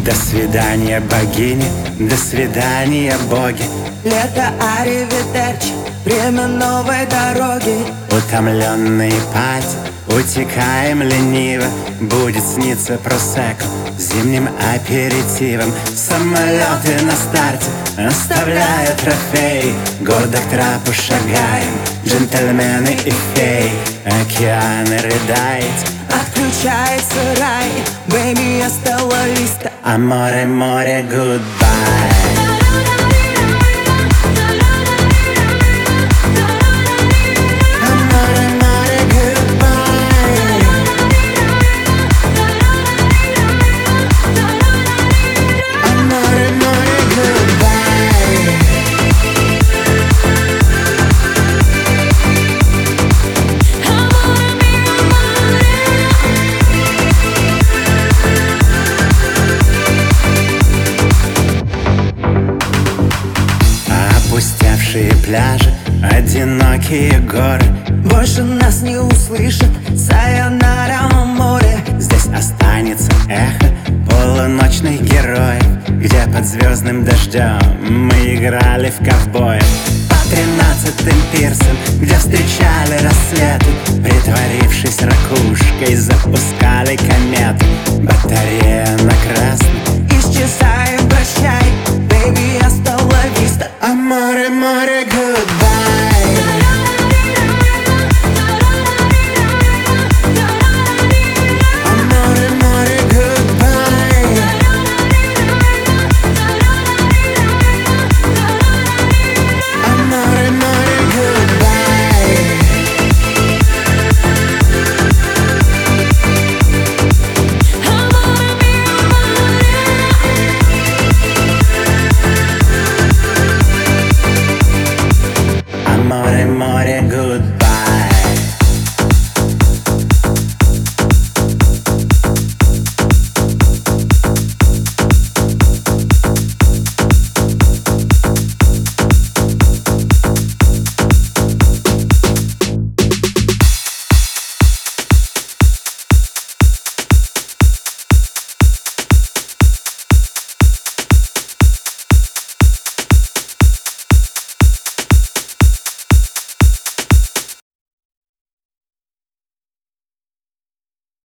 До свидания, богини, до свидания, боги. Лето Аривидерчи, время новой дороги. Утомленные пати, утекаем лениво. Будет сниться просеку зимним аперитивом. Самолеты на старте оставляют трофеи Гордо к трапу шагаем, джентльмены и феи. Океаны рыдает, Отключается рай, бэйби, я стала листа а море, море, goodbye Опустевшие пляжи, одинокие горы. Больше нас не услышат, сайонара море. Здесь останется эхо полуночных героев Где под звездным дождем мы играли в ковбоев. По тринадцатым пирсам, где встречали рассветы Притворившись ракушкой, запускали кометы goodbye. morning good.